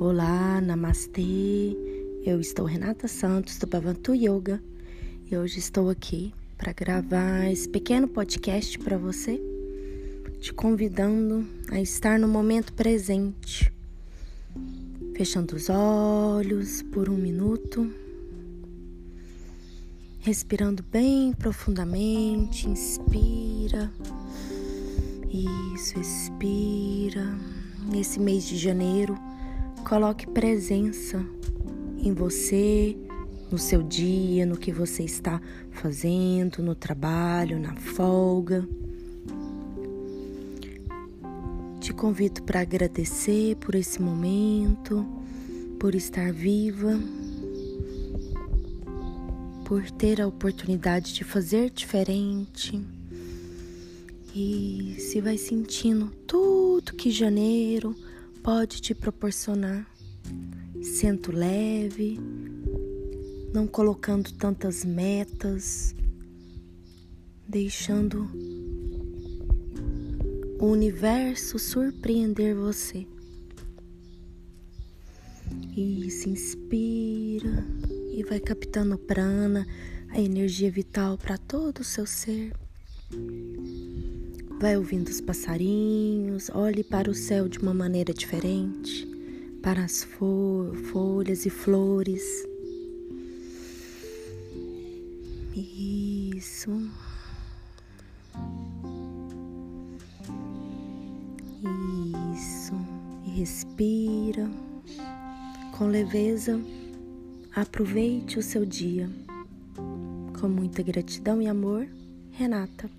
Olá, namastê. Eu estou Renata Santos do Bhavantu Yoga e hoje estou aqui para gravar esse pequeno podcast para você, te convidando a estar no momento presente. Fechando os olhos por um minuto, respirando bem profundamente, inspira. Isso, expira. Nesse mês de janeiro, Coloque presença em você, no seu dia, no que você está fazendo, no trabalho, na folga. Te convido para agradecer por esse momento, por estar viva, por ter a oportunidade de fazer diferente. E se vai sentindo tudo que janeiro pode te proporcionar. Sento leve, não colocando tantas metas, deixando o universo surpreender você. E se inspira e vai captando prana, a energia vital para todo o seu ser. Vai ouvindo os passarinhos, olhe para o céu de uma maneira diferente, para as fo folhas e flores. Isso. Isso. E respira com leveza. Aproveite o seu dia. Com muita gratidão e amor, Renata.